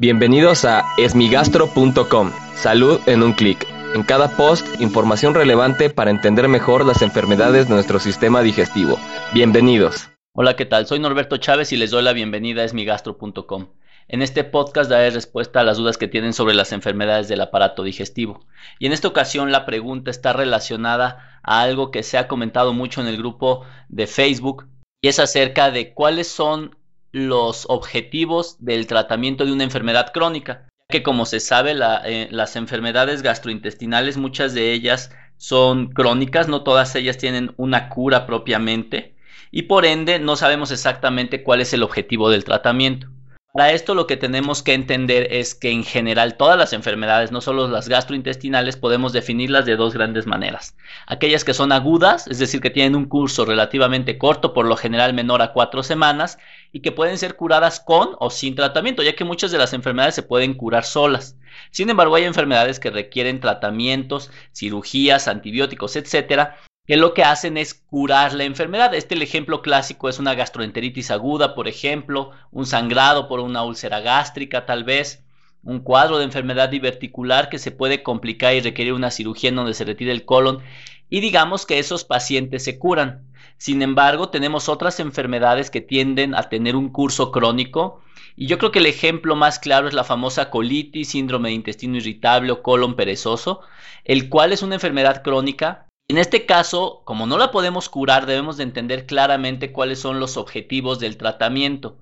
Bienvenidos a esmigastro.com. Salud en un clic. En cada post, información relevante para entender mejor las enfermedades de nuestro sistema digestivo. Bienvenidos. Hola, ¿qué tal? Soy Norberto Chávez y les doy la bienvenida a esmigastro.com. En este podcast daré respuesta a las dudas que tienen sobre las enfermedades del aparato digestivo. Y en esta ocasión la pregunta está relacionada a algo que se ha comentado mucho en el grupo de Facebook y es acerca de cuáles son los objetivos del tratamiento de una enfermedad crónica, que como se sabe eh, las enfermedades gastrointestinales, muchas de ellas son crónicas, no todas ellas tienen una cura propiamente y por ende no sabemos exactamente cuál es el objetivo del tratamiento. Para esto lo que tenemos que entender es que en general todas las enfermedades, no solo las gastrointestinales, podemos definirlas de dos grandes maneras. Aquellas que son agudas, es decir, que tienen un curso relativamente corto, por lo general menor a cuatro semanas, y que pueden ser curadas con o sin tratamiento, ya que muchas de las enfermedades se pueden curar solas. Sin embargo, hay enfermedades que requieren tratamientos, cirugías, antibióticos, etcétera, que lo que hacen es curar la enfermedad. Este el ejemplo clásico es una gastroenteritis aguda, por ejemplo, un sangrado por una úlcera gástrica tal vez, un cuadro de enfermedad diverticular que se puede complicar y requerir una cirugía en donde se retire el colon y digamos que esos pacientes se curan. Sin embargo, tenemos otras enfermedades que tienden a tener un curso crónico y yo creo que el ejemplo más claro es la famosa colitis, síndrome de intestino irritable o colon perezoso, el cual es una enfermedad crónica en este caso, como no la podemos curar, debemos de entender claramente cuáles son los objetivos del tratamiento,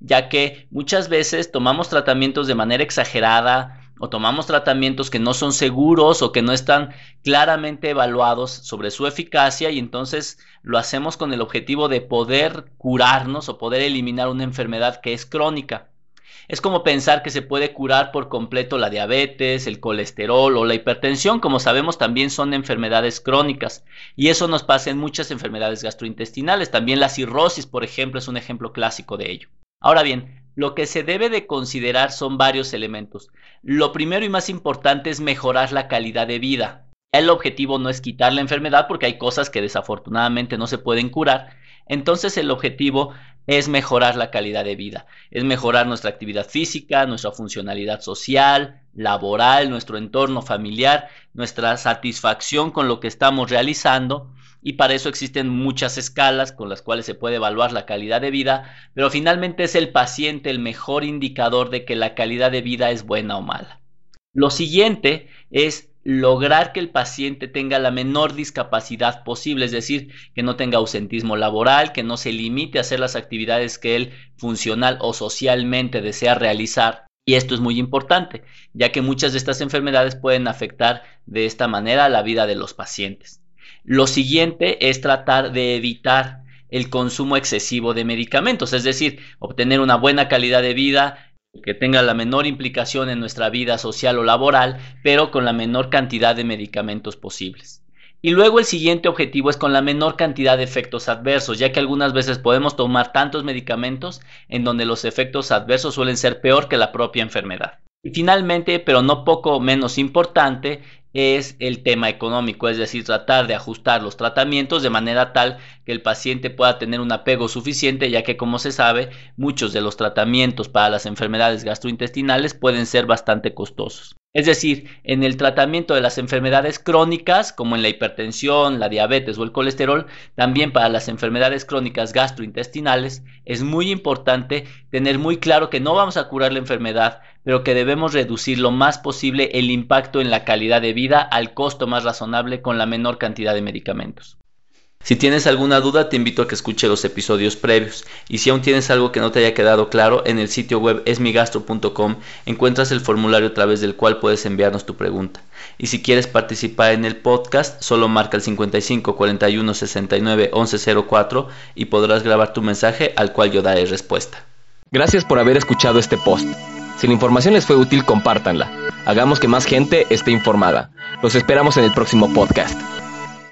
ya que muchas veces tomamos tratamientos de manera exagerada o tomamos tratamientos que no son seguros o que no están claramente evaluados sobre su eficacia y entonces lo hacemos con el objetivo de poder curarnos o poder eliminar una enfermedad que es crónica. Es como pensar que se puede curar por completo la diabetes, el colesterol o la hipertensión, como sabemos también son enfermedades crónicas y eso nos pasa en muchas enfermedades gastrointestinales. También la cirrosis, por ejemplo, es un ejemplo clásico de ello. Ahora bien, lo que se debe de considerar son varios elementos. Lo primero y más importante es mejorar la calidad de vida. El objetivo no es quitar la enfermedad porque hay cosas que desafortunadamente no se pueden curar. Entonces el objetivo es mejorar la calidad de vida, es mejorar nuestra actividad física, nuestra funcionalidad social, laboral, nuestro entorno familiar, nuestra satisfacción con lo que estamos realizando y para eso existen muchas escalas con las cuales se puede evaluar la calidad de vida, pero finalmente es el paciente el mejor indicador de que la calidad de vida es buena o mala. Lo siguiente es lograr que el paciente tenga la menor discapacidad posible, es decir, que no tenga ausentismo laboral, que no se limite a hacer las actividades que él funcional o socialmente desea realizar. Y esto es muy importante, ya que muchas de estas enfermedades pueden afectar de esta manera la vida de los pacientes. Lo siguiente es tratar de evitar el consumo excesivo de medicamentos, es decir, obtener una buena calidad de vida, que tenga la menor implicación en nuestra vida social o laboral, pero con la menor cantidad de medicamentos posibles. Y luego el siguiente objetivo es con la menor cantidad de efectos adversos, ya que algunas veces podemos tomar tantos medicamentos en donde los efectos adversos suelen ser peor que la propia enfermedad. Y finalmente, pero no poco menos importante, es el tema económico, es decir, tratar de ajustar los tratamientos de manera tal que el paciente pueda tener un apego suficiente, ya que como se sabe, muchos de los tratamientos para las enfermedades gastrointestinales pueden ser bastante costosos. Es decir, en el tratamiento de las enfermedades crónicas, como en la hipertensión, la diabetes o el colesterol, también para las enfermedades crónicas gastrointestinales, es muy importante tener muy claro que no vamos a curar la enfermedad, pero que debemos reducir lo más posible el impacto en la calidad de vida al costo más razonable con la menor cantidad de medicamentos. Si tienes alguna duda, te invito a que escuche los episodios previos. Y si aún tienes algo que no te haya quedado claro, en el sitio web esmigastro.com encuentras el formulario a través del cual puedes enviarnos tu pregunta. Y si quieres participar en el podcast, solo marca el 55 41 69 11 04 y podrás grabar tu mensaje al cual yo daré respuesta. Gracias por haber escuchado este post. Si la información les fue útil, compártanla. Hagamos que más gente esté informada. Los esperamos en el próximo podcast.